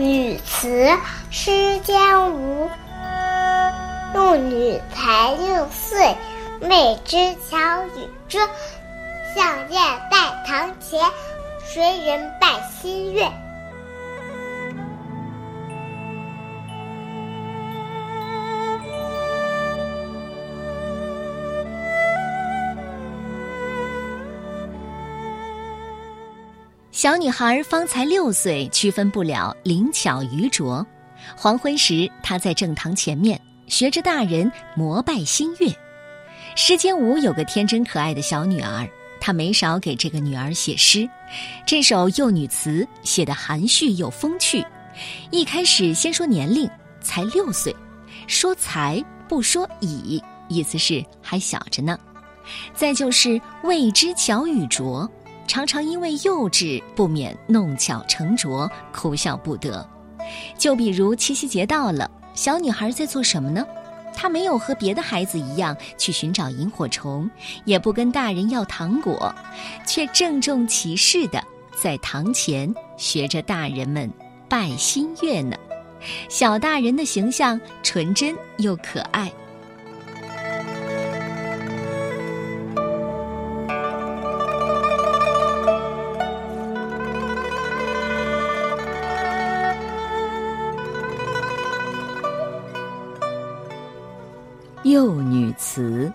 女词，诗江吴。幼女才六岁，未知巧与拙。相见在堂前，谁人伴新月？小女孩方才六岁，区分不了灵巧愚拙。黄昏时，她在正堂前面学着大人膜拜新月。诗间舞有个天真可爱的小女儿，她没少给这个女儿写诗。这首幼女词写得含蓄又风趣。一开始先说年龄，才六岁，说才不说已，意思是还小着呢。再就是未知巧与拙。常常因为幼稚，不免弄巧成拙，哭笑不得。就比如七夕节到了，小女孩在做什么呢？她没有和别的孩子一样去寻找萤火虫，也不跟大人要糖果，却郑重其事的在堂前学着大人们拜新月呢。小大人的形象纯真又可爱。幼女词，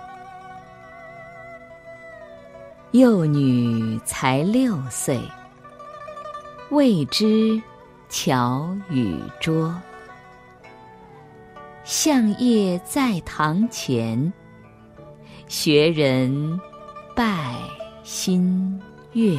幼女才六岁，未知巧与拙。向夜在堂前，学人拜新月。